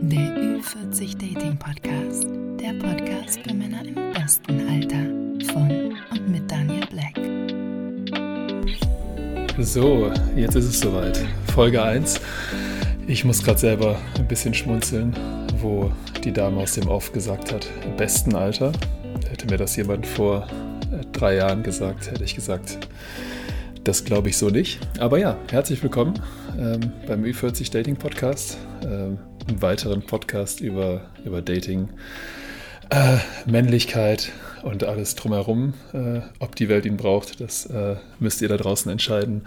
Der Ü40 Dating Podcast. Der Podcast für Männer im besten Alter. Von und mit Daniel Black. So, jetzt ist es soweit. Folge 1. Ich muss gerade selber ein bisschen schmunzeln, wo die Dame aus dem Off gesagt hat, im besten Alter. Hätte mir das jemand vor äh, drei Jahren gesagt, hätte ich gesagt, das glaube ich so nicht. Aber ja, herzlich willkommen ähm, beim Ü40 Dating Podcast. Ähm, einem weiteren Podcast über, über Dating, äh, Männlichkeit und alles drumherum. Äh, ob die Welt ihn braucht, das äh, müsst ihr da draußen entscheiden.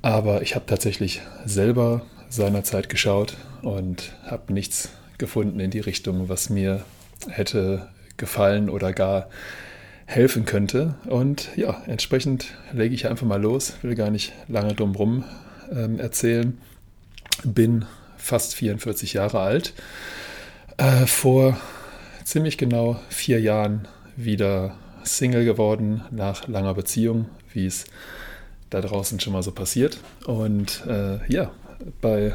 Aber ich habe tatsächlich selber seinerzeit geschaut und habe nichts gefunden in die Richtung, was mir hätte gefallen oder gar helfen könnte. Und ja, entsprechend lege ich einfach mal los, will gar nicht lange drum rum ähm, erzählen. Bin fast 44 Jahre alt. Äh, vor ziemlich genau vier Jahren wieder Single geworden nach langer Beziehung, wie es da draußen schon mal so passiert. Und äh, ja, bei,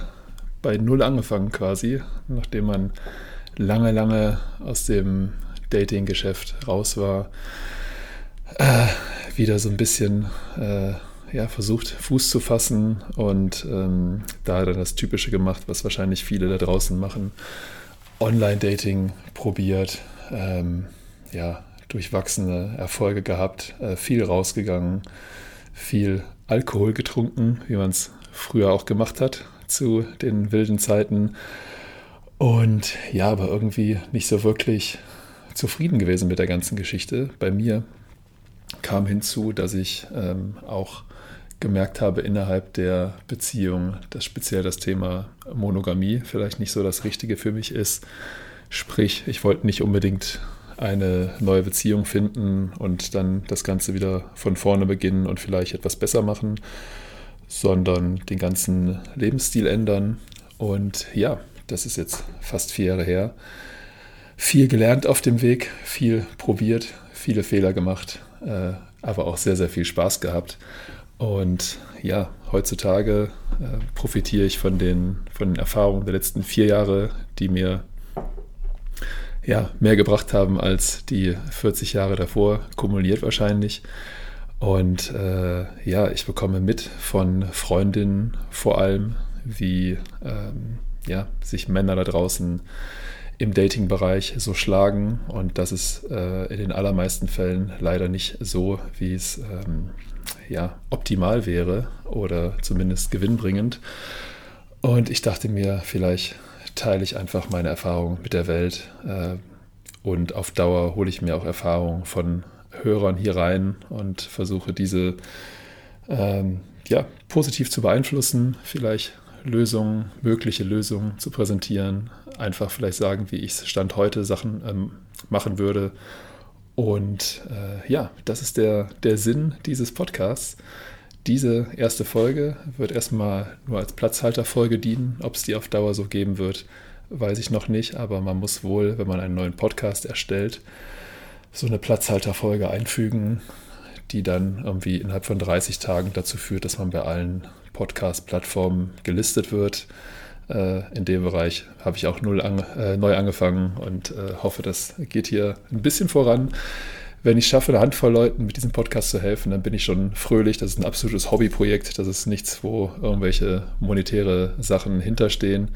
bei Null angefangen quasi, nachdem man lange, lange aus dem Dating-Geschäft raus war, äh, wieder so ein bisschen äh, ja, versucht, Fuß zu fassen und ähm, da dann das Typische gemacht, was wahrscheinlich viele da draußen machen. Online-Dating probiert, ähm, ja, durchwachsene Erfolge gehabt, äh, viel rausgegangen, viel Alkohol getrunken, wie man es früher auch gemacht hat zu den wilden Zeiten. Und ja, aber irgendwie nicht so wirklich zufrieden gewesen mit der ganzen Geschichte. Bei mir kam hinzu, dass ich ähm, auch gemerkt habe innerhalb der Beziehung, dass speziell das Thema Monogamie vielleicht nicht so das Richtige für mich ist. Sprich, ich wollte nicht unbedingt eine neue Beziehung finden und dann das Ganze wieder von vorne beginnen und vielleicht etwas besser machen, sondern den ganzen Lebensstil ändern. Und ja, das ist jetzt fast vier Jahre her. Viel gelernt auf dem Weg, viel probiert, viele Fehler gemacht, äh, aber auch sehr, sehr viel Spaß gehabt. Und ja, heutzutage äh, profitiere ich von den, von den Erfahrungen der letzten vier Jahre, die mir ja, mehr gebracht haben als die 40 Jahre davor, kumuliert wahrscheinlich. Und äh, ja, ich bekomme mit von Freundinnen vor allem, wie ähm, ja, sich Männer da draußen im Dating-Bereich so schlagen. Und das ist äh, in den allermeisten Fällen leider nicht so, wie es ähm, ja, optimal wäre oder zumindest gewinnbringend. Und ich dachte mir, vielleicht teile ich einfach meine Erfahrungen mit der Welt äh, und auf Dauer hole ich mir auch Erfahrungen von Hörern hier rein und versuche diese ähm, ja, positiv zu beeinflussen, vielleicht Lösungen, mögliche Lösungen zu präsentieren, einfach vielleicht sagen, wie ich Stand heute Sachen ähm, machen würde. Und äh, ja, das ist der, der Sinn dieses Podcasts. Diese erste Folge wird erstmal nur als Platzhalterfolge dienen. Ob es die auf Dauer so geben wird, weiß ich noch nicht. Aber man muss wohl, wenn man einen neuen Podcast erstellt, so eine Platzhalterfolge einfügen, die dann irgendwie innerhalb von 30 Tagen dazu führt, dass man bei allen Podcast-Plattformen gelistet wird. Äh, in dem Bereich habe ich auch null an, äh, neu angefangen und äh, hoffe, das geht hier ein bisschen voran. Wenn ich schaffe, eine Handvoll Leuten mit diesem Podcast zu helfen, dann bin ich schon fröhlich. Das ist ein absolutes Hobbyprojekt. Das ist nichts, wo irgendwelche monetäre Sachen hinterstehen.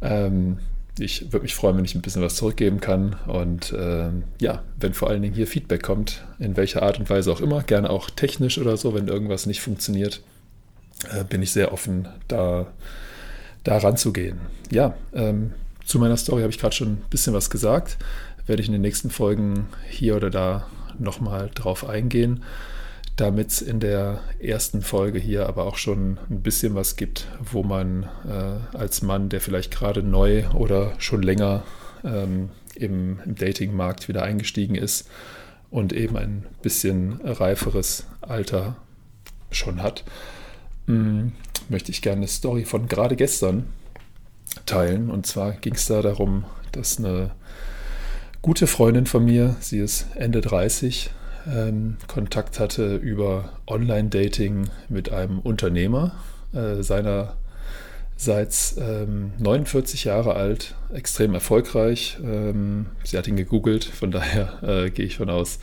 Ähm, ich würde mich freuen, wenn ich ein bisschen was zurückgeben kann. Und ähm, ja, wenn vor allen Dingen hier Feedback kommt, in welcher Art und Weise auch immer, gerne auch technisch oder so, wenn irgendwas nicht funktioniert, äh, bin ich sehr offen, da, da ranzugehen. Ja, ähm, zu meiner Story habe ich gerade schon ein bisschen was gesagt. Werde ich in den nächsten Folgen hier oder da nochmal drauf eingehen, damit es in der ersten Folge hier aber auch schon ein bisschen was gibt, wo man äh, als Mann, der vielleicht gerade neu oder schon länger ähm, im, im Datingmarkt wieder eingestiegen ist und eben ein bisschen reiferes Alter schon hat, hm, möchte ich gerne eine Story von gerade gestern teilen. Und zwar ging es da darum, dass eine gute Freundin von mir, sie ist Ende 30, ähm, Kontakt hatte über Online-Dating mit einem Unternehmer. Äh, seiner, seit ähm, 49 Jahre alt, extrem erfolgreich. Ähm, sie hat ihn gegoogelt, von daher äh, gehe ich von aus,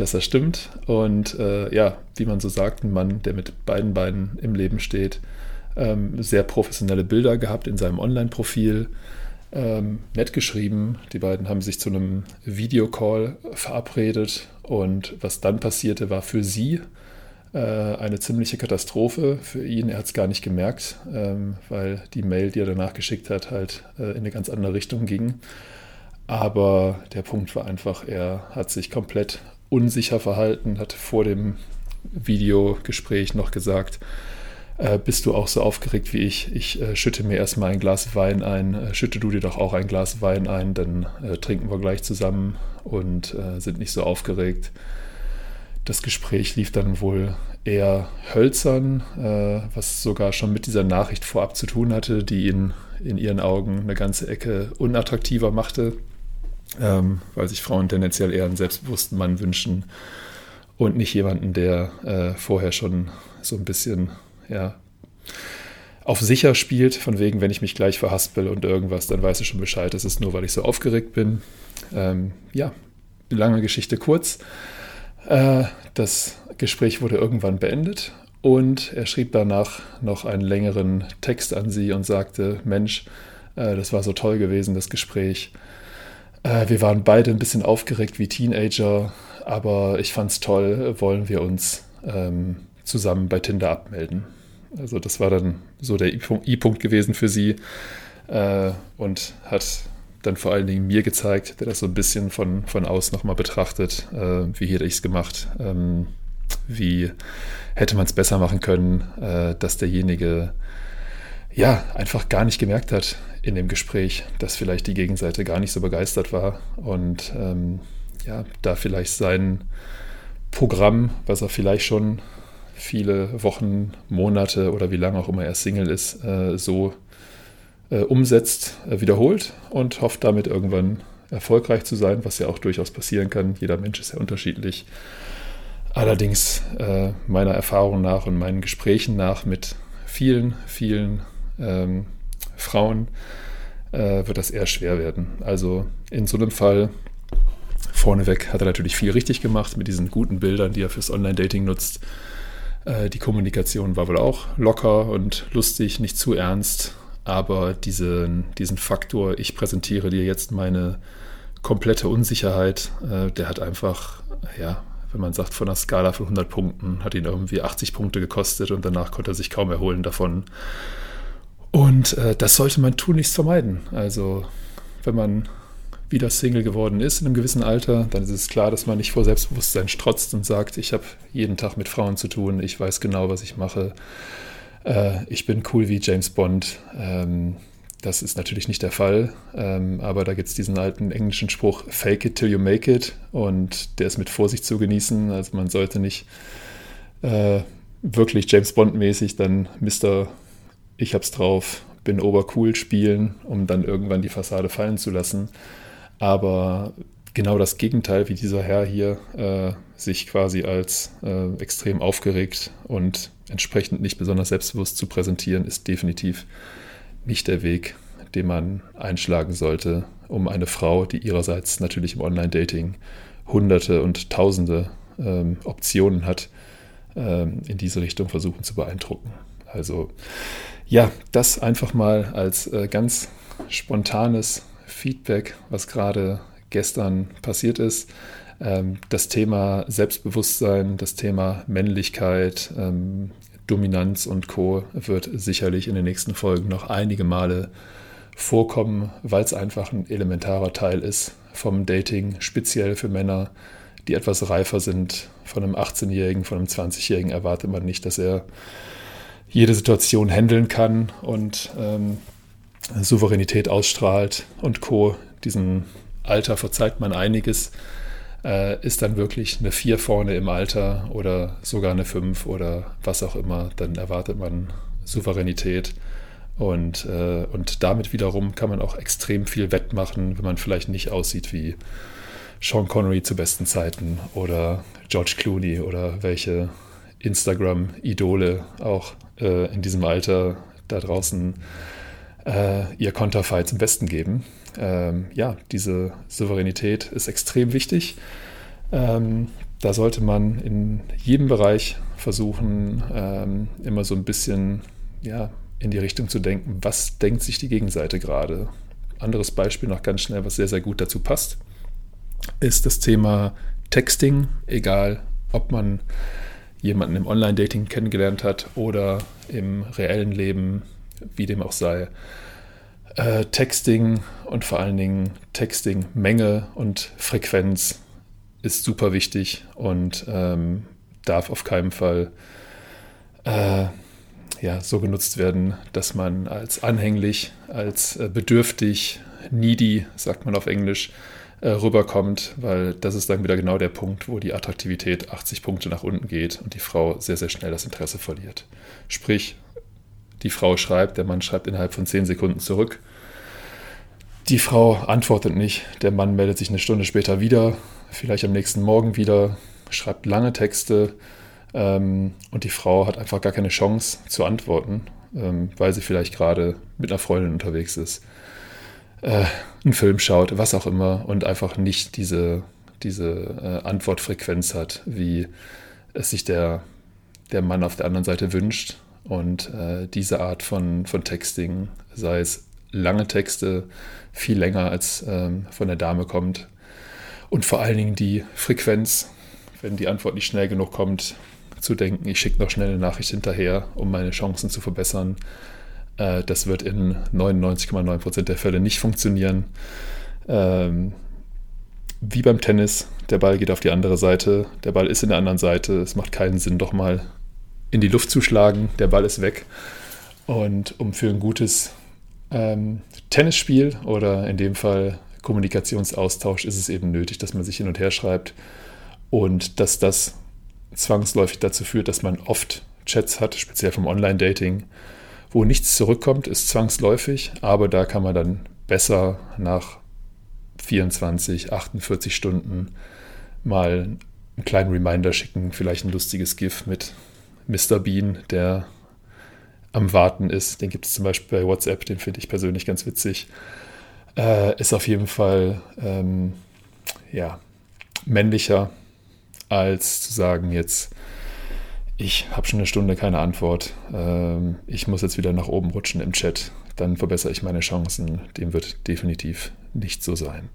dass er stimmt. Und äh, ja, wie man so sagt, ein Mann, der mit beiden Beinen im Leben steht, ähm, sehr professionelle Bilder gehabt in seinem Online-Profil. Ähm, nett geschrieben. Die beiden haben sich zu einem Videocall verabredet und was dann passierte, war für sie äh, eine ziemliche Katastrophe. Für ihn, er hat es gar nicht gemerkt, ähm, weil die Mail, die er danach geschickt hat, halt äh, in eine ganz andere Richtung ging. Aber der Punkt war einfach, er hat sich komplett unsicher verhalten, hat vor dem Videogespräch noch gesagt, äh, bist du auch so aufgeregt wie ich? Ich äh, schütte mir erstmal ein Glas Wein ein, äh, schütte du dir doch auch ein Glas Wein ein, dann äh, trinken wir gleich zusammen und äh, sind nicht so aufgeregt. Das Gespräch lief dann wohl eher hölzern, äh, was sogar schon mit dieser Nachricht vorab zu tun hatte, die ihn in ihren Augen eine ganze Ecke unattraktiver machte, ähm, weil sich Frauen tendenziell eher einen selbstbewussten Mann wünschen und nicht jemanden, der vorher schon so ein bisschen ja, auf sicher spielt, von wegen, wenn ich mich gleich verhaspel und irgendwas, dann weiß ich schon Bescheid. Das ist nur, weil ich so aufgeregt bin. Ähm, ja, lange Geschichte kurz. Äh, das Gespräch wurde irgendwann beendet und er schrieb danach noch einen längeren Text an sie und sagte, Mensch, äh, das war so toll gewesen, das Gespräch. Äh, wir waren beide ein bisschen aufgeregt wie Teenager, aber ich fand's toll, wollen wir uns ähm, zusammen bei Tinder abmelden. Also das war dann so der I-Punkt gewesen für sie äh, und hat dann vor allen Dingen mir gezeigt, der das so ein bisschen von, von außen nochmal betrachtet, äh, wie hätte ich es gemacht, ähm, wie hätte man es besser machen können, äh, dass derjenige ja einfach gar nicht gemerkt hat in dem Gespräch, dass vielleicht die Gegenseite gar nicht so begeistert war und ähm, ja, da vielleicht sein Programm, was er vielleicht schon viele Wochen, Monate oder wie lange auch immer er Single ist, äh, so äh, umsetzt, äh, wiederholt und hofft damit irgendwann erfolgreich zu sein, was ja auch durchaus passieren kann. Jeder Mensch ist ja unterschiedlich. Allerdings äh, meiner Erfahrung nach und meinen Gesprächen nach mit vielen, vielen ähm, Frauen äh, wird das eher schwer werden. Also in so einem Fall vorneweg hat er natürlich viel richtig gemacht mit diesen guten Bildern, die er fürs Online-Dating nutzt. Äh, die Kommunikation war wohl auch locker und lustig, nicht zu ernst, aber diesen, diesen Faktor, ich präsentiere dir jetzt meine komplette Unsicherheit, äh, der hat einfach, ja, wenn man sagt, von einer Skala von 100 Punkten, hat ihn irgendwie 80 Punkte gekostet und danach konnte er sich kaum erholen davon. Und äh, das sollte man tunlichst vermeiden. Also, wenn man wieder Single geworden ist in einem gewissen Alter, dann ist es klar, dass man nicht vor Selbstbewusstsein strotzt und sagt, ich habe jeden Tag mit Frauen zu tun, ich weiß genau, was ich mache, äh, ich bin cool wie James Bond. Ähm, das ist natürlich nicht der Fall, ähm, aber da gibt es diesen alten englischen Spruch, fake it till you make it und der ist mit Vorsicht zu genießen. Also man sollte nicht äh, wirklich James Bond-mäßig dann Mr. Ich hab's drauf, bin obercool spielen, um dann irgendwann die Fassade fallen zu lassen. Aber genau das Gegenteil, wie dieser Herr hier äh, sich quasi als äh, extrem aufgeregt und entsprechend nicht besonders selbstbewusst zu präsentieren, ist definitiv nicht der Weg, den man einschlagen sollte, um eine Frau, die ihrerseits natürlich im Online-Dating hunderte und tausende ähm, Optionen hat, ähm, in diese Richtung versuchen zu beeindrucken. Also ja, das einfach mal als äh, ganz spontanes Feedback, was gerade gestern passiert ist. Ähm, das Thema Selbstbewusstsein, das Thema Männlichkeit, ähm, Dominanz und Co. wird sicherlich in den nächsten Folgen noch einige Male vorkommen, weil es einfach ein elementarer Teil ist vom Dating, speziell für Männer, die etwas reifer sind. Von einem 18-Jährigen, von einem 20-Jährigen erwartet man nicht, dass er jede Situation handeln kann und ähm, Souveränität ausstrahlt und Co. Diesem Alter verzeiht man einiges. Äh, ist dann wirklich eine 4 vorne im Alter oder sogar eine 5 oder was auch immer, dann erwartet man Souveränität. Und, äh, und damit wiederum kann man auch extrem viel wettmachen, wenn man vielleicht nicht aussieht wie Sean Connery zu besten Zeiten oder George Clooney oder welche Instagram-Idole auch äh, in diesem Alter da draußen äh, ihr Konterfei zum Besten geben. Ähm, ja, diese Souveränität ist extrem wichtig. Ähm, da sollte man in jedem Bereich versuchen, ähm, immer so ein bisschen ja, in die Richtung zu denken, was denkt sich die Gegenseite gerade. Anderes Beispiel noch ganz schnell, was sehr, sehr gut dazu passt, ist das Thema Texting, egal ob man jemanden im Online-Dating kennengelernt hat oder im reellen Leben, wie dem auch sei. Äh, Texting und vor allen Dingen Texting-Menge und Frequenz ist super wichtig und ähm, darf auf keinen Fall äh, ja, so genutzt werden, dass man als anhänglich, als äh, bedürftig, needy, sagt man auf Englisch, äh, rüberkommt, weil das ist dann wieder genau der Punkt, wo die Attraktivität 80 Punkte nach unten geht und die Frau sehr, sehr schnell das Interesse verliert. Sprich, die Frau schreibt, der Mann schreibt innerhalb von 10 Sekunden zurück. Die Frau antwortet nicht, der Mann meldet sich eine Stunde später wieder, vielleicht am nächsten Morgen wieder, schreibt lange Texte ähm, und die Frau hat einfach gar keine Chance zu antworten, ähm, weil sie vielleicht gerade mit einer Freundin unterwegs ist äh, einen Film schaut, was auch immer, und einfach nicht diese, diese äh, Antwortfrequenz hat, wie es sich der, der Mann auf der anderen Seite wünscht. Und äh, diese Art von, von Texting, sei es lange Texte, viel länger als ähm, von der Dame kommt. Und vor allen Dingen die Frequenz, wenn die Antwort nicht schnell genug kommt, zu denken, ich schicke noch schnell eine Nachricht hinterher, um meine Chancen zu verbessern. Äh, das wird in 99,9% der Fälle nicht funktionieren. Ähm, wie beim Tennis, der Ball geht auf die andere Seite, der Ball ist in der anderen Seite, es macht keinen Sinn, doch mal in die Luft zu schlagen, der Ball ist weg. Und um für ein gutes ähm, Tennisspiel oder in dem Fall Kommunikationsaustausch ist es eben nötig, dass man sich hin und her schreibt und dass das zwangsläufig dazu führt, dass man oft Chats hat, speziell vom Online-Dating, wo nichts zurückkommt, ist zwangsläufig, aber da kann man dann besser nach 24, 48 Stunden mal einen kleinen Reminder schicken, vielleicht ein lustiges GIF mit Mr. Bean, der am Warten ist. Den gibt es zum Beispiel bei WhatsApp, den finde ich persönlich ganz witzig. Äh, ist auf jeden Fall ähm, ja, männlicher, als zu sagen, jetzt ich habe schon eine Stunde keine Antwort. Ähm, ich muss jetzt wieder nach oben rutschen im Chat. Dann verbessere ich meine Chancen. Dem wird definitiv nicht so sein.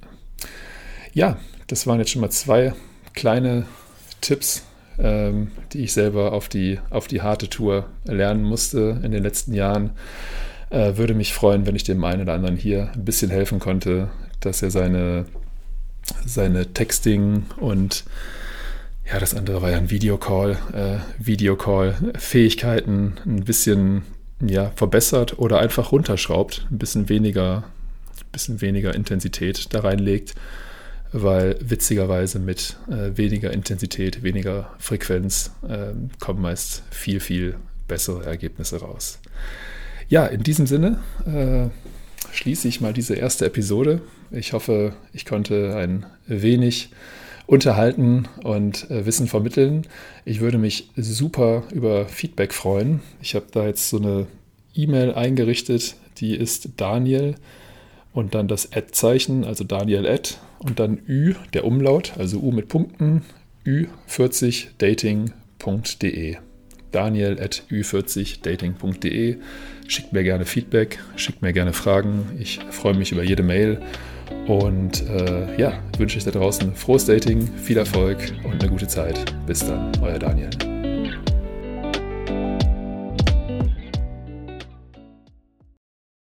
Ja, das waren jetzt schon mal zwei kleine Tipps, ähm, die ich selber auf die, auf die harte Tour lernen musste in den letzten Jahren. Äh, würde mich freuen, wenn ich dem einen oder anderen hier ein bisschen helfen konnte, dass er seine, seine Texting und ja, das andere war ja ein Videocall, äh, Videocall-Fähigkeiten ein bisschen ja, verbessert oder einfach runterschraubt, ein bisschen weniger, bisschen weniger Intensität da reinlegt, weil witzigerweise mit äh, weniger Intensität, weniger Frequenz äh, kommen meist viel, viel bessere Ergebnisse raus. Ja, in diesem Sinne äh, schließe ich mal diese erste Episode. Ich hoffe, ich konnte ein wenig unterhalten und äh, Wissen vermitteln. Ich würde mich super über Feedback freuen. Ich habe da jetzt so eine E-Mail eingerichtet, die ist Daniel und dann das Ad-Zeichen, also Daniel Ad und dann Ü, der Umlaut, also U mit Punkten, ü40dating.de. Daniel at ü40dating.de. Schickt mir gerne Feedback, schickt mir gerne Fragen. Ich freue mich über jede Mail und äh, ja, wünsche ich da draußen frohes Dating, viel Erfolg und eine gute Zeit. Bis dann, euer Daniel.